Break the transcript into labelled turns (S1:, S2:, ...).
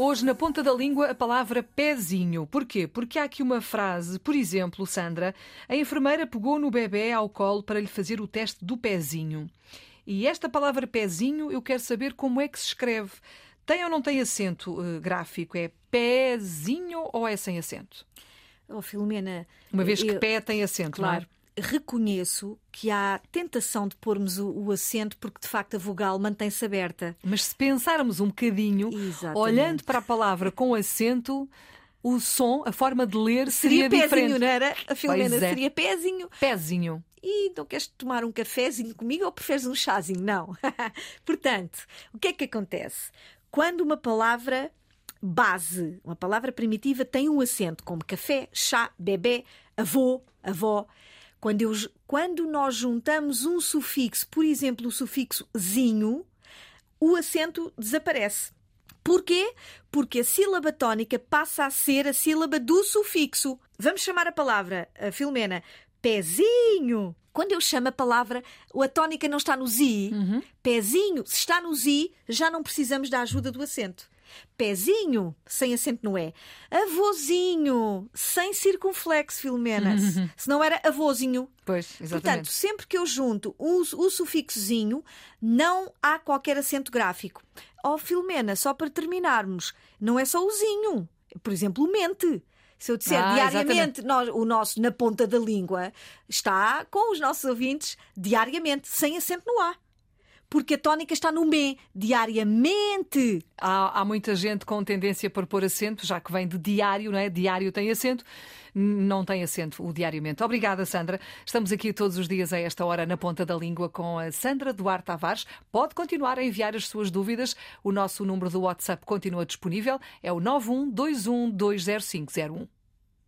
S1: Hoje, na ponta da língua, a palavra pezinho. Porquê? Porque há aqui uma frase, por exemplo, Sandra, a enfermeira pegou no bebê ao colo para lhe fazer o teste do pezinho. E esta palavra pezinho, eu quero saber como é que se escreve. Tem ou não tem acento uh, gráfico? É pezinho ou é sem acento?
S2: Oh, Filomena.
S1: Uma vez que eu, pé tem acento,
S2: claro.
S1: não é?
S2: Reconheço que há tentação de pormos o, o acento porque de facto a vogal mantém-se aberta.
S1: Mas se pensarmos um bocadinho,
S2: Exatamente.
S1: olhando para a palavra com acento, o som, a forma de ler seria,
S2: seria pezinho,
S1: diferente.
S2: não era? A Filomena
S1: é.
S2: seria pezinho.
S1: Pezinho.
S2: E não queres tomar um cafezinho comigo ou preferes um chazinho? Não. Portanto, o que é que acontece? Quando uma palavra base, uma palavra primitiva, tem um acento, como café, chá, bebê, avô, avó. Quando, eu, quando nós juntamos um sufixo, por exemplo, o sufixo zinho, o acento desaparece. Porquê? Porque a sílaba tónica passa a ser a sílaba do sufixo. Vamos chamar a palavra, a Filomena, pezinho. Quando eu chamo a palavra, a tónica não está no zi. Pezinho, se está no zi, já não precisamos da ajuda do acento. Pezinho, sem acento no é. Avôzinho, sem circunflexo, Filomena. Se não era avôzinho.
S1: Pois,
S2: Portanto,
S1: exatamente.
S2: sempre que eu junto o, o sufixozinho, não há qualquer acento gráfico. Ó, Filomena, só para terminarmos, não é só o zinho. Por exemplo, mente. Se eu disser
S1: Ah,
S2: diariamente, nós- o nosso na ponta da língua está com os nossos ouvintes diariamente, sem acento no A. Porque a tónica está no me, diariamente.
S1: Há, há muita gente com tendência para pôr acento, já que vem de diário, não é? Diário tem acento, não tem acento o diariamente. Obrigada, Sandra. Estamos aqui todos os dias a esta hora na ponta da língua com a Sandra Duarte Tavares. Pode continuar a enviar as suas dúvidas. O nosso número do WhatsApp continua disponível. É o 9121 20501.